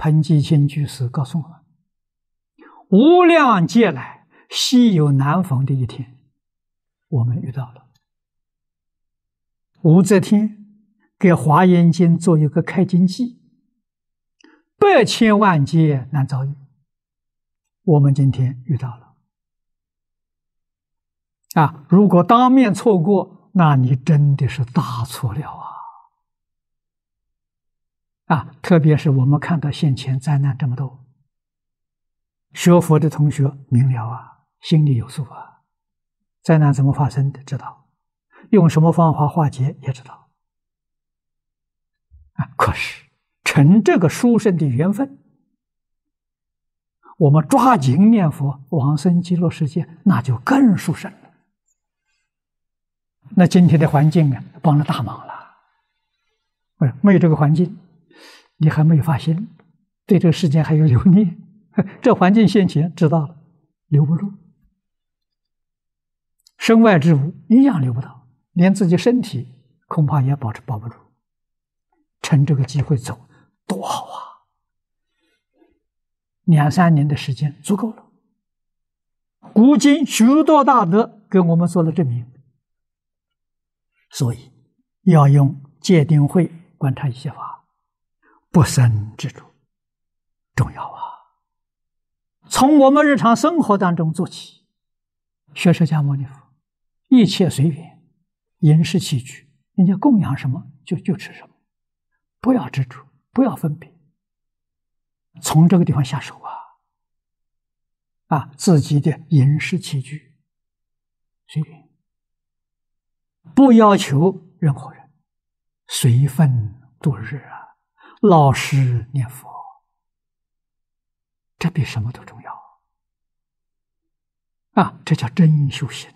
彭基清居士告诉我们：无量劫来，稀有难逢的一天，我们遇到了。武则天给《华严经》做一个开经记，百千万劫难遭遇，我们今天遇到了。啊，如果当面错过，那你真的是大错了啊！啊，特别是我们看到现前灾难这么多，学佛的同学明了啊，心里有数啊，灾难怎么发生的知道，用什么方法化解也知道。啊，可是趁这个殊胜的缘分，我们抓紧念佛往生极乐世界，那就更殊胜了。那今天的环境啊，帮了大忙了。不是，没有这个环境。你还没有发现，对这个世间还有留念，这环境现前知道了，留不住。身外之物一样留不到，连自己身体恐怕也保持保不住。趁这个机会走，多好啊！两三年的时间足够了。古今许多大德给我们做了证明，所以要用戒定慧观察一切法。不生执着，重要啊！从我们日常生活当中做起，学释迦牟尼佛，一切随缘，饮食起居，人家供养什么就就吃什么，不要执着，不要分别，从这个地方下手啊！啊，自己的饮食起居随缘，不要求任何人，随分度日啊！老实念佛，这比什么都重要啊！这叫真修行。